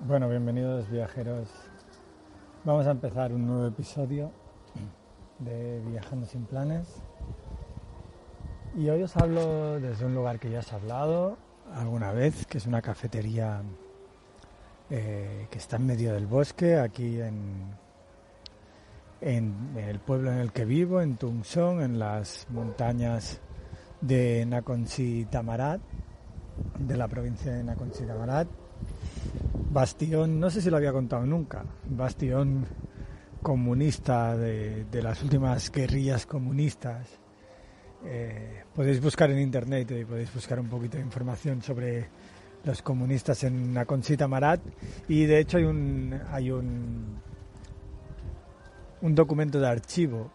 Bueno, bienvenidos viajeros. Vamos a empezar un nuevo episodio de Viajando sin planes. Y hoy os hablo desde un lugar que ya he hablado alguna vez, que es una cafetería eh, que está en medio del bosque, aquí en, el pueblo en el que vivo, en Tungsong, en las montañas de Nakhon-Si Tamarat, de la provincia de Nakhon-Si Tamarat. Bastión, no sé si lo había contado nunca, bastión comunista de las últimas guerrillas comunistas. Eh, podéis buscar en internet y podéis buscar un poquito de información sobre los comunistas en Nakhon-Si Tamarat y de hecho hay un hay un un documento de archivo.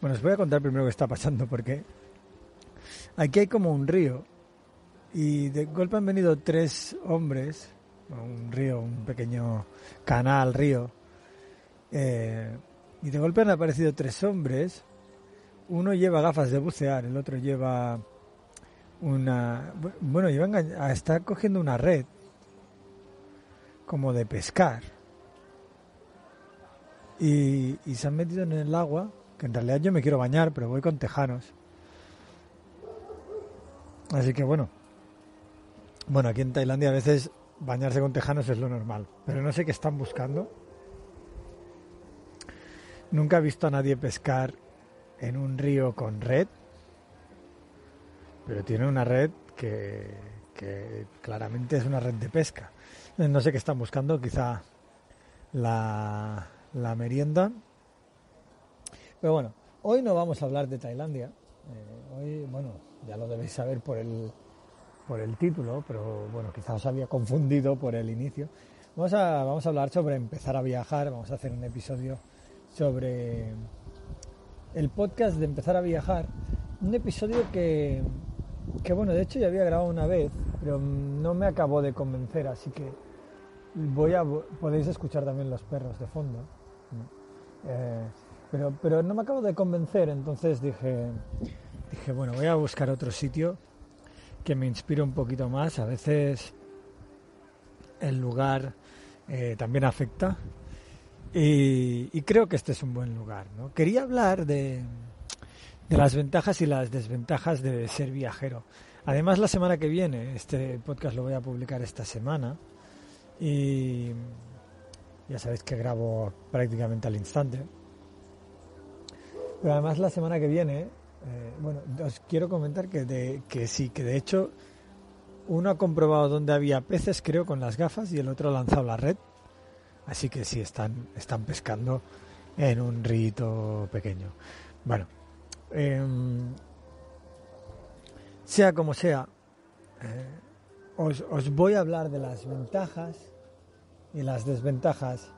Bueno, os voy a contar primero qué está pasando porque aquí hay como un río y de golpe han venido tres hombres, un río, un pequeño canal, río, eh, y de golpe han aparecido tres hombres. Uno lleva gafas de bucear, el otro lleva una... Bueno, llevan a estar cogiendo una red como de pescar. Y, y se han metido en el agua, que en realidad yo me quiero bañar, pero voy con tejanos. Así que bueno. Bueno, aquí en Tailandia a veces bañarse con tejanos es lo normal, pero no sé qué están buscando. Nunca he visto a nadie pescar en un río con red, pero tiene una red que, que claramente es una red de pesca. No sé qué están buscando, quizá la, la merienda. Pero bueno, hoy no vamos a hablar de Tailandia. Eh, hoy, bueno, ya lo debéis saber por el, por el título, pero bueno, quizás os había confundido por el inicio. Vamos a, vamos a hablar sobre empezar a viajar, vamos a hacer un episodio sobre el podcast de empezar a viajar. Un episodio que, que, bueno, de hecho ya había grabado una vez, pero no me acabó de convencer, así que voy a, podéis escuchar también los perros de fondo. Eh, pero, pero no me acabo de convencer, entonces dije, dije, bueno, voy a buscar otro sitio que me inspire un poquito más. A veces el lugar eh, también afecta y, creo que este es un buen lugar. ¿no? Quería hablar de, de las ventajas y las desventajas de ser viajero. Además, la semana que viene, este podcast lo voy a publicar esta semana y ya sabéis que grabo prácticamente al instante. Pero además la semana que viene, eh, bueno, os quiero comentar que, de, que sí, que de hecho uno ha comprobado dónde había peces, creo, con las gafas y el otro ha lanzado la red. Así que sí, están, están pescando en un rito pequeño. Bueno, eh, sea como sea, eh, os, os voy a hablar de las ventajas y las desventajas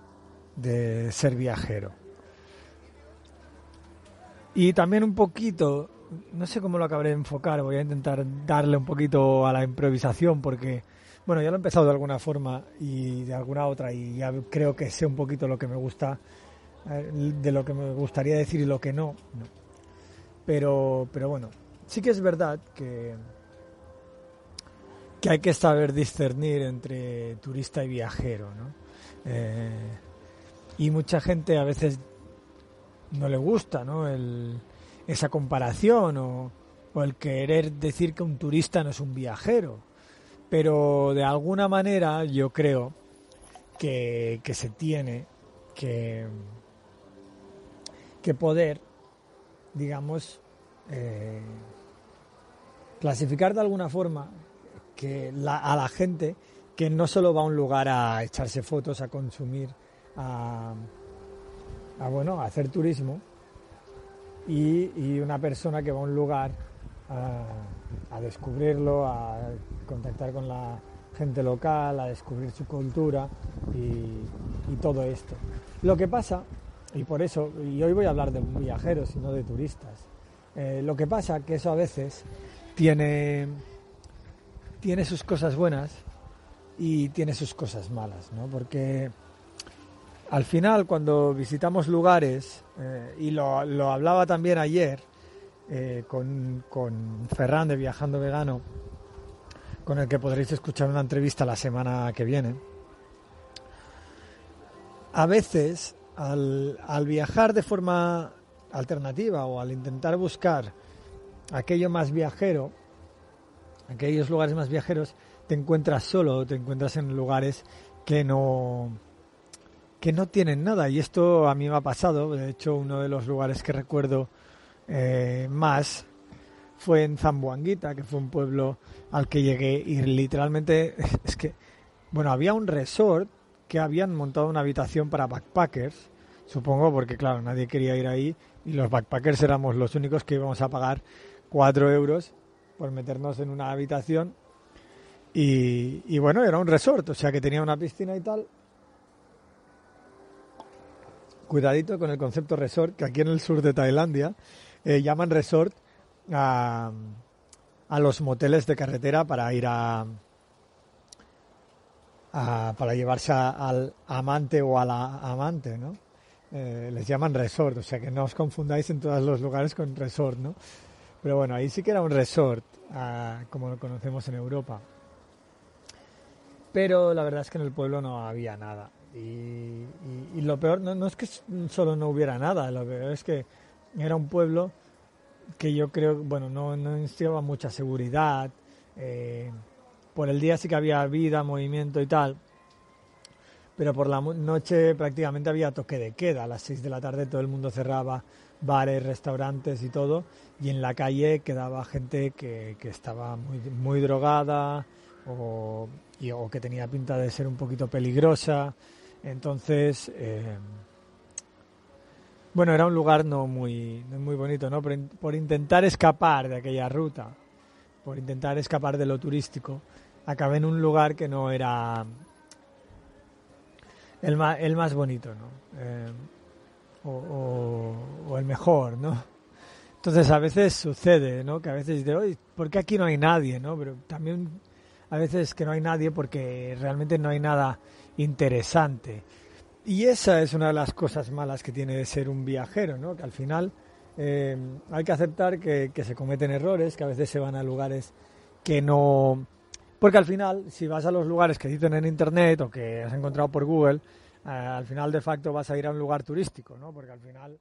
de ser viajero. Y también un poquito, no sé cómo lo acabaré de enfocar, voy a intentar darle un poquito a la improvisación porque, bueno, ya lo he empezado de alguna forma y de alguna otra y ya creo que sé un poquito lo que me gusta, de lo que me gustaría decir y lo que no. Pero, pero bueno, sí que es verdad que, que hay que saber discernir entre turista y viajero, ¿no? Eh, y mucha gente a veces no le gusta, ¿no? El, esa comparación o, el querer decir que un turista no es un viajero. Pero de alguna manera yo creo que, se tiene que, poder, digamos, eh, clasificar de alguna forma que a la gente que no solo va a un lugar a echarse fotos, a consumir, a, bueno, a hacer turismo, y, una persona que va a un lugar a, descubrirlo, a contactar con la gente local, a descubrir su cultura y, todo esto. Lo que pasa, y por eso, y hoy voy a hablar de viajeros y no de turistas, eh, lo que pasa que eso a veces tiene, tiene sus cosas buenas y tiene sus cosas malas, ¿no? Porque al final cuando visitamos lugares, eh, y lo, hablaba también ayer eh, con, con Ferran de Viajando Vegano, con el que podréis escuchar una entrevista la semana que viene, a veces al, al viajar de forma alternativa o al intentar buscar aquello más viajero, aquellos lugares más viajeros, te encuentras solo, te encuentras en lugares que no que no tienen nada y esto a mí me ha pasado. De hecho, uno de los lugares que recuerdo eh, más fue en Zamboanguita, que fue un pueblo al que llegué y literalmente es que, bueno, había un resort que habían montado una habitación para backpackers, supongo porque claro, nadie quería ir ahí y los backpackers éramos los únicos que íbamos a pagar cuatro euros por meternos en una habitación y, bueno, era un resort, o sea que tenía una piscina y tal. Cuidadito con el concepto resort, que aquí en el sur de Tailandia eh, llaman resort a, a, los moteles de carretera para ir a, para llevarse al amante o a la amante, ¿no? Eh, les llaman resort, o sea que no os confundáis en todos los lugares con resort, ¿no? Pero bueno, ahí sí que era un resort, ah, como lo conocemos en Europa. Pero la verdad es que en el pueblo no había nada. Y, lo peor no, es que solo no hubiera nada, lo peor es que era un pueblo que yo creo, bueno, no, no mucha seguridad. Eh, por el día sí que había vida, movimiento y tal. Pero por la noche prácticamente había toque de queda. A las 6 de la tarde todo el mundo cerraba bares, restaurantes y todo. Y en la calle quedaba gente que, estaba muy, muy drogada, o, o que tenía pinta de ser un poquito peligrosa. Entonces, eh, bueno, era un lugar no muy, muy bonito, ¿no? Por, intentar escapar de aquella ruta, por intentar escapar de lo turístico, acabé en un lugar que no era el más, el más bonito, ¿no? Eh, o, el mejor, ¿no? Entonces a veces sucede, ¿no? Que a veces dices, oye, ¿por qué aquí no hay nadie, no? Pero también a veces que no hay nadie porque realmente no hay nada interesante. Y esa es una de las cosas malas que tiene de ser un viajero, ¿no? Que al final eh, hay que aceptar que, se cometen errores, que a veces se van a lugares que no... Porque al final, si vas a los lugares que dicen en Internet o que has encontrado por Google, eh, al final de facto vas a ir a un lugar turístico, ¿no? Porque al final...